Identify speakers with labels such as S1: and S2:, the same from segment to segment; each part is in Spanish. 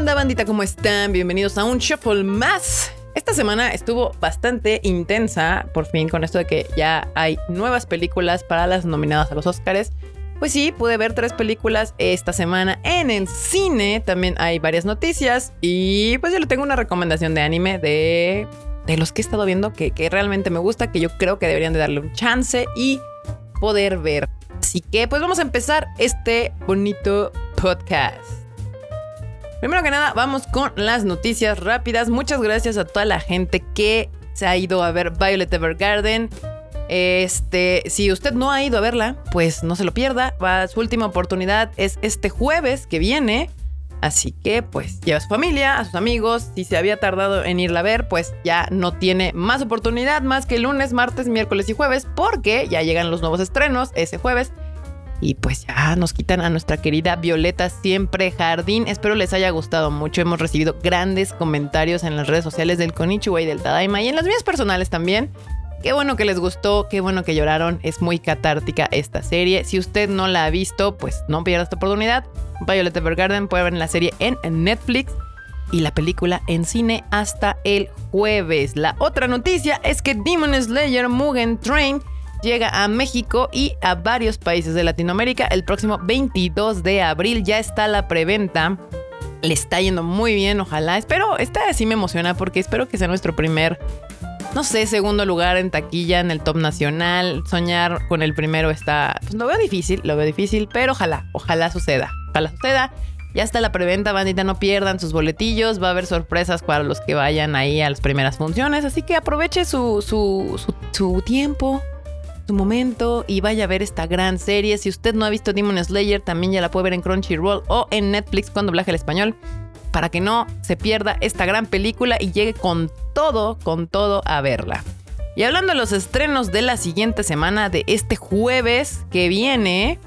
S1: onda, bandita? ¿Cómo están? Bienvenidos a un Shuffle más. Esta semana estuvo bastante intensa, por fin, con esto de que ya hay nuevas películas para las nominadas a los Oscars. Pues sí, pude ver tres películas esta semana en el cine. También hay varias noticias. Y pues yo le tengo una recomendación de anime de, de los que he estado viendo que, que realmente me gusta, que yo creo que deberían de darle un chance y poder ver. Así que pues vamos a empezar este bonito podcast. Primero que nada, vamos con las noticias rápidas. Muchas gracias a toda la gente que se ha ido a ver Violet Evergarden. Este, si usted no ha ido a verla, pues no se lo pierda. Su última oportunidad es este jueves que viene. Así que pues lleva a su familia, a sus amigos. Si se había tardado en irla a ver, pues ya no tiene más oportunidad más que lunes, martes, miércoles y jueves, porque ya llegan los nuevos estrenos ese jueves. Y pues ya nos quitan a nuestra querida Violeta Siempre Jardín. Espero les haya gustado mucho. Hemos recibido grandes comentarios en las redes sociales del Konichiwa y del Tadaima y en las mías personales también. Qué bueno que les gustó, qué bueno que lloraron. Es muy catártica esta serie. Si usted no la ha visto, pues no pierda esta oportunidad. Violet Evergarden puede ver la serie en Netflix y la película en cine hasta el jueves. La otra noticia es que Demon Slayer Mugen Train llega a México y a varios países de Latinoamérica el próximo 22 de abril. Ya está la preventa. Le está yendo muy bien, ojalá. Espero, esta sí me emociona porque espero que sea nuestro primer, no sé, segundo lugar en taquilla en el top nacional. Soñar con el primero está, pues lo veo difícil, lo veo difícil, pero ojalá, ojalá suceda. Ojalá suceda. Ya está la preventa, bandita, no pierdan sus boletillos. Va a haber sorpresas para los que vayan ahí a las primeras funciones. Así que aproveche su, su, su, su tiempo, momento y vaya a ver esta gran serie. Si usted no ha visto Demon Slayer, también ya la puede ver en Crunchyroll o en Netflix cuando doblaje el español. Para que no se pierda esta gran película y llegue con todo, con todo a verla. Y hablando de los estrenos de la siguiente semana, de este jueves que viene,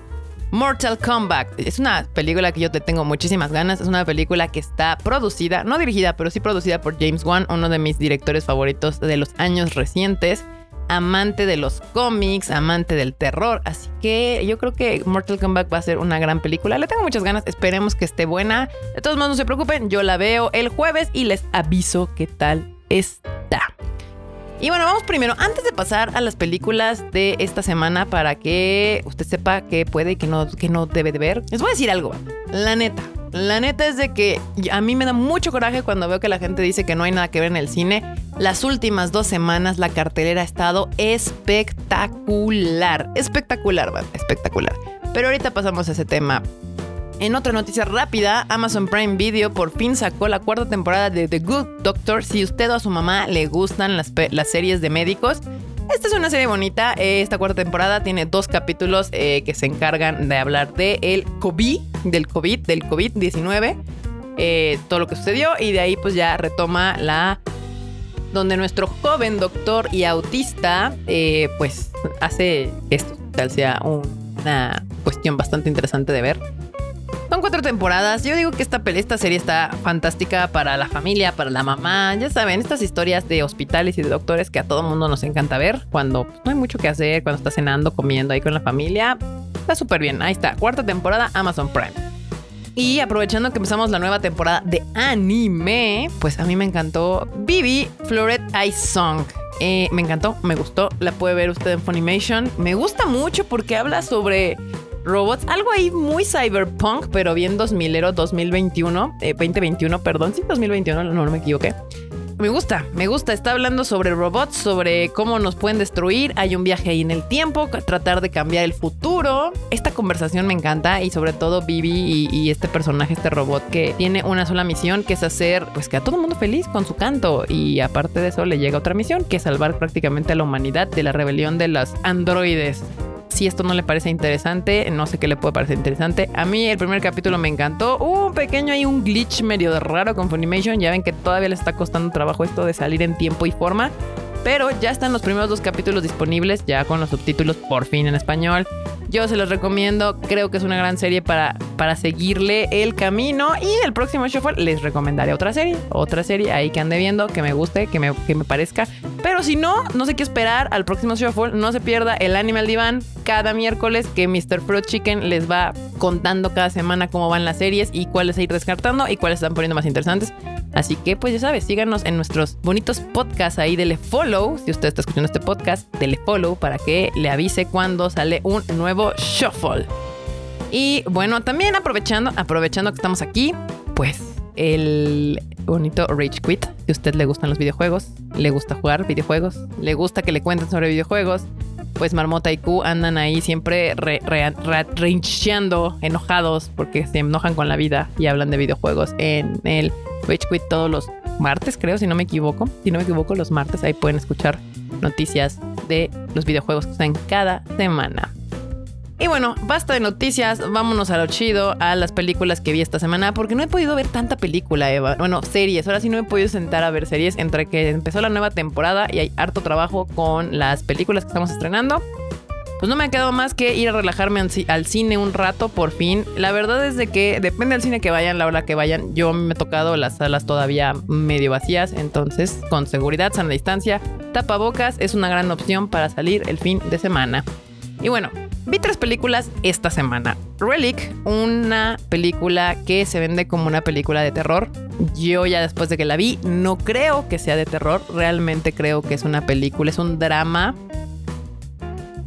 S1: Mortal Kombat. Es una película que yo te tengo muchísimas ganas. Es una película que está producida, no dirigida, pero sí producida por James Wan, uno de mis directores favoritos de los años recientes amante de los cómics, amante del terror. Así que yo creo que Mortal Kombat va a ser una gran película. Le tengo muchas ganas, esperemos que esté buena. De todos modos, no se preocupen, yo la veo el jueves y les aviso qué tal está. Y bueno, vamos primero, antes de pasar a las películas de esta semana para que usted sepa qué puede y qué no, que no debe de ver, les voy a decir algo. La neta, la neta es de que a mí me da mucho coraje cuando veo que la gente dice que no hay nada que ver en el cine. Las últimas dos semanas la cartelera ha estado espectacular. Espectacular, man, espectacular. Pero ahorita pasamos a ese tema. En otra noticia rápida, Amazon Prime Video por fin sacó la cuarta temporada de The Good Doctor. Si usted o a su mamá le gustan las, las series de médicos, esta es una serie bonita. Esta cuarta temporada tiene dos capítulos eh, que se encargan de hablar de el COVID, del COVID, del COVID-19, eh, todo lo que sucedió y de ahí pues ya retoma la donde nuestro joven doctor y autista eh, pues hace esto tal sea una cuestión bastante interesante de ver. Cuatro temporadas. Yo digo que esta, esta serie está fantástica para la familia, para la mamá. Ya saben, estas historias de hospitales y de doctores que a todo mundo nos encanta ver cuando pues, no hay mucho que hacer, cuando está cenando, comiendo ahí con la familia. Está súper bien. Ahí está. Cuarta temporada, Amazon Prime. Y aprovechando que empezamos la nueva temporada de anime, pues a mí me encantó Bibi Floret Ice Song. Eh, me encantó, me gustó. La puede ver usted en Funimation. Me gusta mucho porque habla sobre robots. Algo ahí muy cyberpunk, pero bien 2000ero, 2021, 2021, perdón, sí, 2021, no, no me equivoqué. Me gusta, me gusta. Está hablando sobre robots, sobre cómo nos pueden destruir. Hay un viaje ahí en el tiempo, tratar de cambiar el futuro. Esta conversación me encanta y sobre todo Vivi y, este personaje, este robot que tiene una sola misión que es hacer pues que a todo el mundo feliz con su canto. Y aparte de eso le llega otra misión que es salvar prácticamente a la humanidad de la rebelión de los androides si esto no le parece interesante, no sé qué le puede parecer interesante. A mí el primer capítulo me encantó. Hubo un pequeño ahí, un glitch medio raro con Funimation. Ya ven que todavía le está costando trabajo esto de salir en tiempo y forma. Pero ya están los primeros dos capítulos disponibles, ya con los subtítulos por fin en español. Yo se los recomiendo, creo que es una gran serie para, para seguirle el camino. Y el próximo Shuffle les recomendaré otra serie, otra serie ahí que ande viendo, que me guste, que me, que me parezca. Pero si no, no sé qué esperar al próximo Shuffle. No se pierda el Animal Divan cada miércoles que Mr. Fruit Chicken les va contando cada semana cómo van las series y cuáles ir descartando y cuáles están poniendo más interesantes. Así que, pues ya sabes, síganos en nuestros bonitos podcasts ahí, dele follow. Si usted está escuchando este podcast, dele follow para que le avise cuando sale un nuevo shuffle. Y bueno, también aprovechando, aprovechando que estamos aquí, pues el bonito Rage Quit. Si a usted le gustan los videojuegos, le gusta jugar videojuegos, le gusta que le cuenten sobre videojuegos, pues Marmota y Q andan ahí siempre re, enojados porque se enojan con la vida y hablan de videojuegos en el Rage Quit todos los martes, creo, si no me equivoco. Si no me equivoco, los martes ahí pueden escuchar noticias de los videojuegos que están cada semana. Y bueno, basta de noticias, vámonos a lo chido, a las películas que vi esta semana, porque no he podido ver tanta película, Eva. Bueno, series, ahora sí no he podido sentar a ver series entre que empezó la nueva temporada y hay harto trabajo con las películas que estamos estrenando. Pues no me ha quedado más que ir a relajarme al cine un rato por fin. La verdad es de que depende del cine que vayan, la hora que vayan. Yo me he tocado las salas todavía medio vacías, entonces con seguridad, sana distancia, tapabocas es una gran opción para salir el fin de semana. Y bueno, vi tres películas esta semana. Relic, una película que se vende como una película de terror. Yo ya después de que la vi, no creo que sea de terror. Realmente creo que es una película, es un drama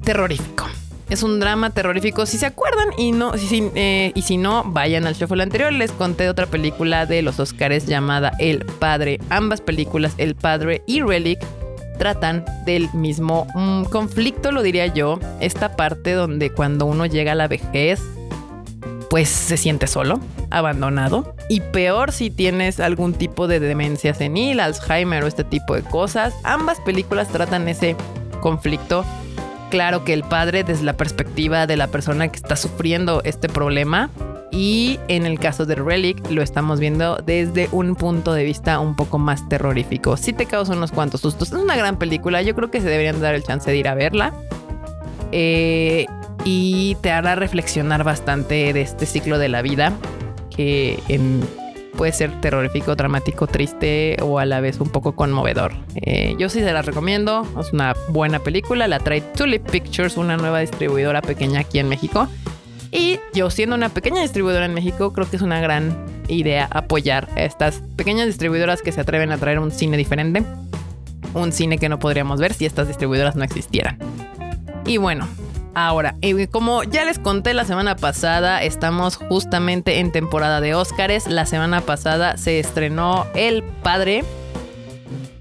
S1: terrorífico. Es un drama terrorífico. Si se acuerdan y no, si, eh, y si no, vayan al shuffle anterior. Les conté otra película de los Oscars llamada El Padre. Ambas películas, El Padre y Relic, tratan del mismo mm, conflicto, lo diría yo. Esta parte donde cuando uno llega a la vejez, pues se siente solo, abandonado. Y peor si tienes algún tipo de demencia senil, Alzheimer o este tipo de cosas. Ambas películas tratan ese conflicto. Claro que el padre desde la perspectiva de la persona que está sufriendo este problema y en el caso de Relic lo estamos viendo desde un punto de vista un poco más terrorífico. Si te causa unos cuantos sustos. Es una gran película, yo creo que se deberían dar el chance de ir a verla. Eh, y te hará reflexionar bastante de este ciclo de la vida que puede ser terrorífico, dramático, triste o a la vez un poco conmovedor. Eh, yo sí se la recomiendo, es una buena película, la trae Tulip Pictures, una nueva distribuidora pequeña aquí en México. Y yo siendo una pequeña distribuidora en México, creo que es una gran idea apoyar a estas pequeñas distribuidoras que se atreven a traer un cine diferente. Un cine que no podríamos ver si estas distribuidoras no existieran. Y bueno, ahora, como ya les conté la semana pasada, estamos justamente en temporada de Óscares. La semana pasada se estrenó El Padre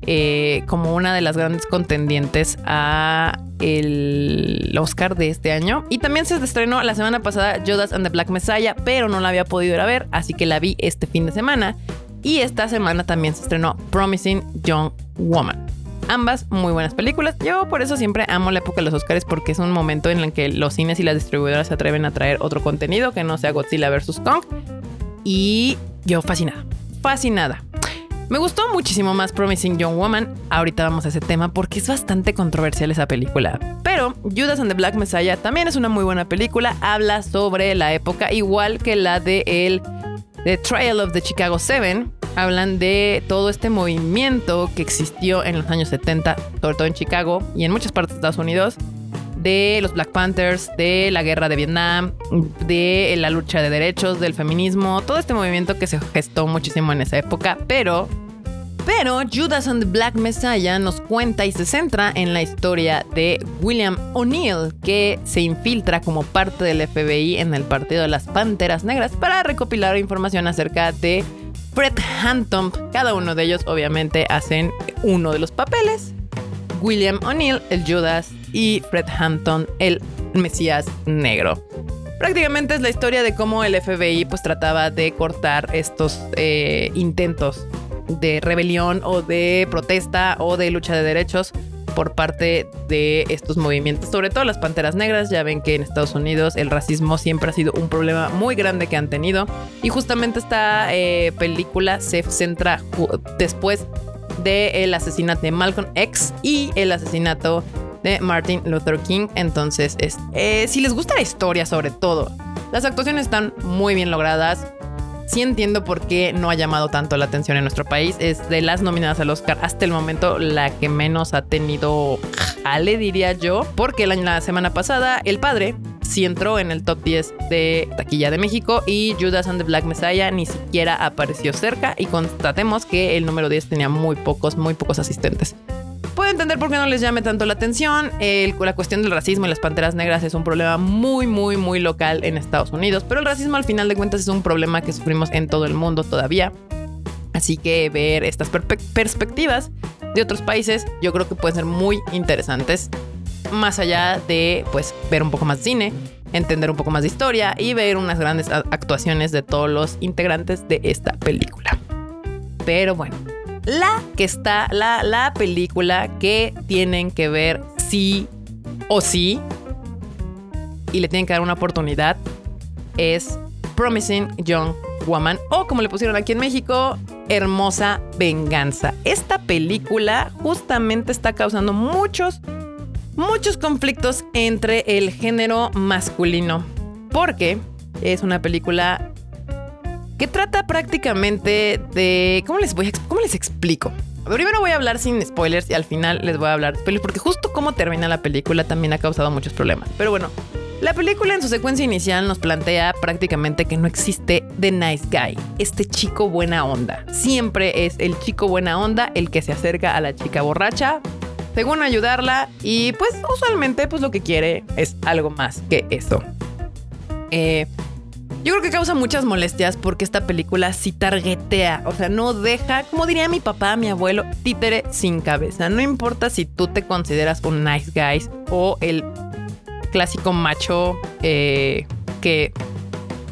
S1: eh, como una de las grandes contendientes a el Oscar de este año. Y también se estrenó la semana pasada Judas and the Black Messiah, pero no la había podido ir a ver, así que la vi este fin de semana. Y esta semana también se estrenó Promising Young Woman. Ambas muy buenas películas. Yo por eso siempre amo la época de los Oscars porque es un momento en el que los cines y las distribuidoras se atreven a traer otro contenido que no sea Godzilla vs. Kong. Y yo fascinada, fascinada. Me gustó muchísimo más Promising Young Woman. Ahorita vamos a ese tema porque es bastante controversial esa película. Pero Judas and the Black Messiah también es una muy buena película. Habla sobre la época igual que la de el The Trial of the Chicago Seven. Hablan de todo este movimiento que existió en los años 70, sobre todo en Chicago y en muchas partes de Estados Unidos, de los Black Panthers, de la guerra de Vietnam, de la lucha de derechos, del feminismo, todo este movimiento que se gestó muchísimo en esa época, pero pero Judas and the Black Messiah nos cuenta y se centra en la historia de William O'Neill, que se infiltra como parte del FBI en el Partido de las Panteras Negras para recopilar información acerca de Fred Hampton. Cada uno de ellos obviamente hacen uno de los papeles. William O'Neill, el Judas, y Fred Hampton, el Mesías Negro. Prácticamente es la historia de cómo el FBI pues trataba de cortar estos eh, intentos de rebelión o de protesta o de lucha de derechos por parte de estos movimientos, sobre todo las panteras negras. Ya ven que en Estados Unidos el racismo siempre ha sido un problema muy grande que han tenido. Y justamente esta eh, película se centra después del asesinato de Malcolm X y el asesinato de Martin Luther King. Entonces, es, eh, si les gusta la historia sobre todo, las actuaciones están muy bien logradas. Sí entiendo por qué no ha llamado tanto la atención en nuestro país. Es de las nominadas al Oscar hasta el momento la que menos ha tenido jale, diría yo. Porque la, la semana pasada, El Padre sí entró en el top 10 de taquilla de México y Judas and the Black Messiah ni siquiera apareció cerca y constatemos que el número 10 tenía muy pocos, muy pocos asistentes. Puedo entender por qué no les llame tanto la atención. la cuestión del racismo y las panteras negras es un problema muy, muy, muy local en Estados Unidos. Pero el racismo al final de cuentas es un problema que sufrimos en todo el mundo todavía. Así que ver estas perspectivas de otros países yo creo que pueden ser muy interesantes. Más allá de pues ver un poco más de cine, entender un poco más de historia y ver unas grandes actuaciones de todos los integrantes de esta película. Pero bueno, la que está, la, la película que tienen que ver sí o sí y le tienen que dar una oportunidad es Promising Young Woman o como le pusieron aquí en México, Hermosa Venganza. Esta película justamente está causando muchos, muchos conflictos entre el género masculino porque es una película que trata prácticamente de... ¿Cómo les, voy a, cómo les explico? Primero voy a hablar sin spoilers y al final les voy a hablar de spoilers porque justo cómo termina la película también ha causado muchos problemas. Pero bueno, la película en su secuencia inicial nos plantea prácticamente que no existe The Nice Guy, este chico buena onda. Siempre es el chico buena onda el que se acerca a la chica borracha según ayudarla y pues usualmente pues lo que quiere es algo más que eso. Eh, yo creo que causa muchas molestias porque esta película sí targetea, o sea, no deja, como diría mi papá, mi abuelo, títere sin cabeza. No importa si tú te consideras un nice guy o el clásico macho eh, que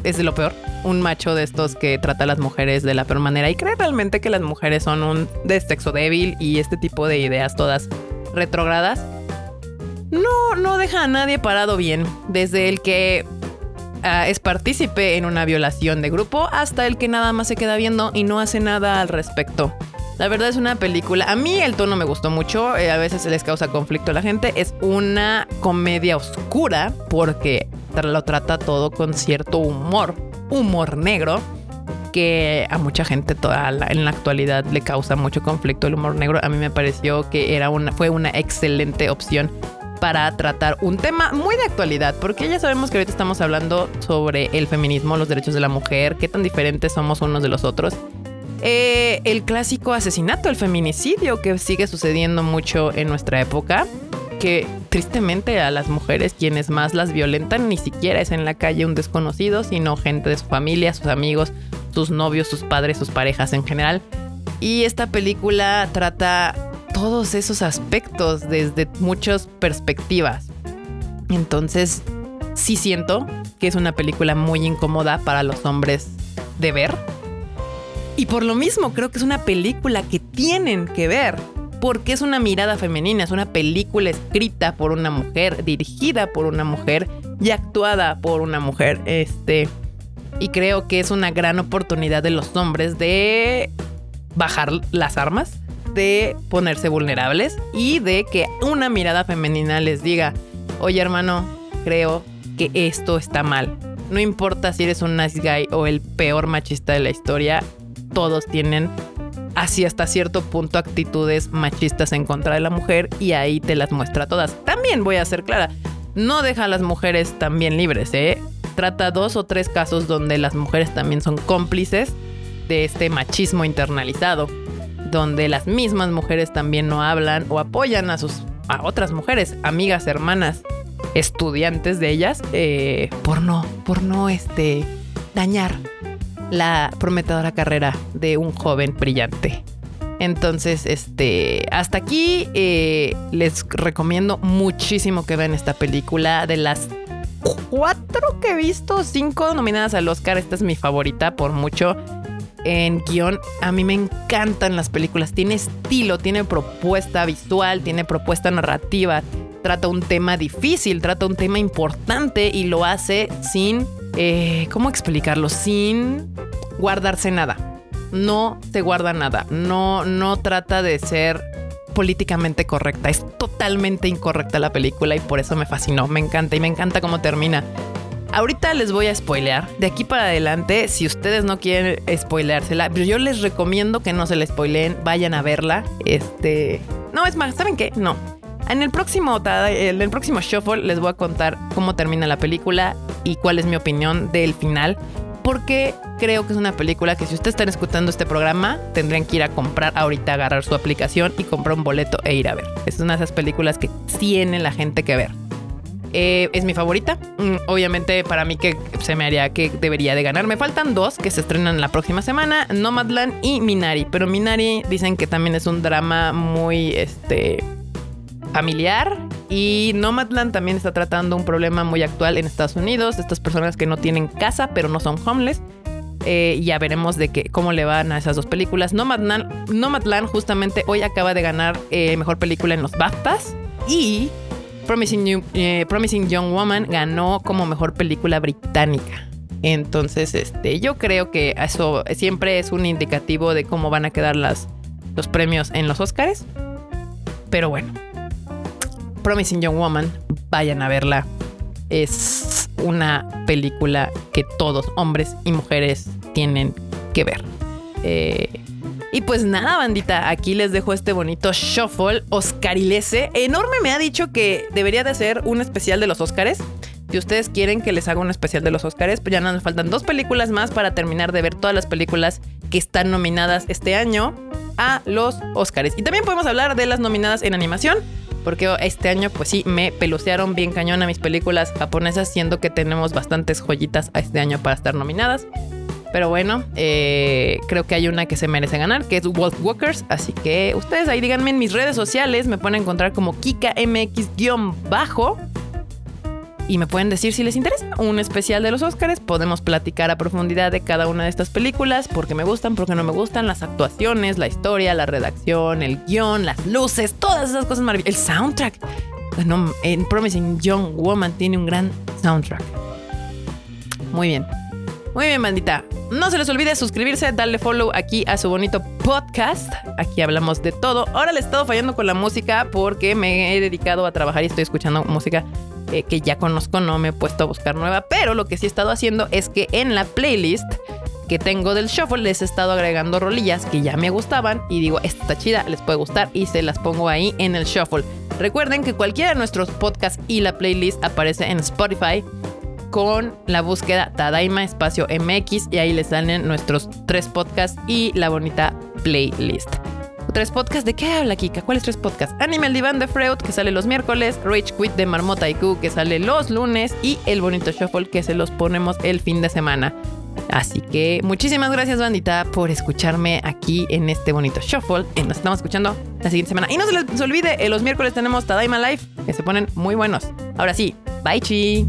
S1: es de lo peor. Un macho de estos que trata a las mujeres de la peor manera y cree realmente que las mujeres son un de sexo débil y este tipo de ideas todas retrogradas. No, no deja a nadie parado bien. Desde el que Ah, es partícipe en una violación de grupo hasta el que nada más se queda viendo y no hace nada al respecto. La verdad es una película. A mí el tono me gustó mucho. Eh, a veces les causa conflicto a la gente. Es una comedia oscura porque lo trata todo con cierto humor. Humor negro. Que a mucha gente toda en la actualidad le causa mucho conflicto el humor negro. A mí me pareció que era una, fue una excelente opción para tratar un tema muy de actualidad, porque ya sabemos que ahorita estamos hablando sobre el feminismo, los derechos de la mujer, qué tan diferentes somos unos de los otros. Eh, el clásico asesinato, el feminicidio que sigue sucediendo mucho en nuestra época, que tristemente a las mujeres quienes más las violentan ni siquiera es en la calle un desconocido, sino gente de su familia, sus amigos, sus novios, sus padres, sus parejas en general. Y esta película trata todos esos aspectos desde muchas perspectivas. Entonces, sí siento que es una película muy incómoda para los hombres de ver. Y por lo mismo creo que es una película que tienen que ver. Porque es una mirada femenina, es una película escrita por una mujer, dirigida por una mujer y actuada por una mujer. Este. Y creo que es una gran oportunidad de los hombres de bajar las armas de ponerse vulnerables y de que una mirada femenina les diga, oye hermano, creo que esto está mal. No importa si eres un nice guy o el peor machista de la historia, todos tienen así hasta cierto punto actitudes machistas en contra de la mujer y ahí te las muestra todas. También voy a ser clara, no deja a las mujeres también libres, ¿eh? Trata dos o tres casos donde las mujeres también son cómplices de este machismo internalizado donde las mismas mujeres también no hablan o apoyan a sus a otras mujeres, amigas, hermanas, estudiantes de ellas, eh, por no, por no este, dañar la prometedora carrera de un joven brillante. Entonces, este, hasta aquí eh, les recomiendo muchísimo que vean esta película. De las cuatro que he visto, cinco nominadas al Oscar, esta es mi favorita por mucho en guion, a mí me encantan las películas. Tiene estilo, tiene propuesta visual, tiene propuesta narrativa. Trata un tema difícil, trata un tema importante y lo hace sin, eh, ¿cómo explicarlo? Sin guardarse nada. no se guarda nada, no, no trata de ser políticamente correcta, es totalmente incorrecta la película y por eso me fascinó, me encanta y me encanta cómo termina. Ahorita les voy a spoilear. De aquí para adelante, si ustedes no quieren spoileársela, pero yo les recomiendo que no se la spoileen, vayan a verla. Este. No, es más, ¿saben qué? No. En el próximo, en el próximo Shuffle les voy a contar cómo termina la película y cuál es mi opinión del final. Porque creo que es una película que si ustedes están escuchando este programa, tendrían que ir a comprar ahorita, agarrar su aplicación y comprar un boleto e ir a ver. Es una de esas películas que tiene la gente que ver. Eh, es mi favorita. Mm, obviamente para mí que se me haría que debería de ganar. Me faltan dos que se estrenan la próxima semana, Nomadland y Minari. Pero Minari dicen que también es un drama muy este, familiar. Y Nomadland también está tratando un problema muy actual en Estados Unidos. Estas personas que no tienen casa pero no son homeless. Eh, ya veremos de qué cómo le van a esas dos películas. Nomadland, Nomadland justamente hoy acaba de ganar eh, mejor película en los BAFTAs. Y eh, Promising, Young Woman ganó como mejor película británica. Entonces, este, yo creo que eso siempre es un indicativo de cómo van a quedar las, los premios en los Oscars. Pero bueno, Promising Young Woman, vayan a verla. Es una película que todos, hombres y mujeres, tienen que ver. Eh, y pues nada, bandita, aquí les dejo este bonito shuffle oscarilese. Enorme me ha dicho que debería de hacer un especial de los Oscars. Si ustedes quieren que les haga un especial de los Oscars, pues ya nos faltan dos películas más para terminar de ver todas las películas que están nominadas este año a los Oscars. Y también podemos hablar de las nominadas en animación, porque este año pues sí me pelucearon bien cañón a mis películas japonesas, siendo que tenemos bastantes joyitas a este año para estar nominadas. Pero bueno, eh, creo que hay una que se merece ganar, que es Wolf Walkers. Así que ustedes ahí díganme en mis redes sociales, me pueden encontrar como KikaMX-bajo. Y me pueden decir si les interesa un especial de los Oscars. Podemos platicar a profundidad de cada una de estas películas, porque me gustan, porque no me gustan, las actuaciones, la historia, la redacción, el guion, las luces, todas esas cosas maravillosas. El soundtrack. Bueno, en Promising Young Woman tiene un gran soundtrack. Muy bien. Muy bien, bandita. No se les olvide suscribirse, darle follow aquí a su bonito podcast. Aquí hablamos de todo. Ahora le he estado fallando con la música porque me he dedicado a trabajar y estoy escuchando música eh, que ya conozco, no me he puesto a buscar nueva. Pero lo que sí he estado haciendo es que en la playlist que tengo del shuffle les he estado agregando rolillas que ya me gustaban y digo, esta chida, les puede gustar y se las pongo ahí en el shuffle. Recuerden que cualquiera de nuestros podcasts y la playlist aparece en Spotify con la búsqueda Tadaima Espacio MX y ahí les salen nuestros tres podcasts y la bonita playlist. Tres podcasts, ¿de qué habla Kika? ¿Cuáles tres podcasts? Animal Divan de Freud, que sale los miércoles, Rage Quit de Marmota IQ, que sale los lunes, y el bonito Shuffle, que se los ponemos el fin de semana. Así que muchísimas gracias, bandita, por escucharme aquí en este bonito Shuffle. Y nos estamos escuchando la siguiente semana. Y no se les olvide, los miércoles tenemos Tadaima Live, que se ponen muy buenos. Ahora sí, bye chi.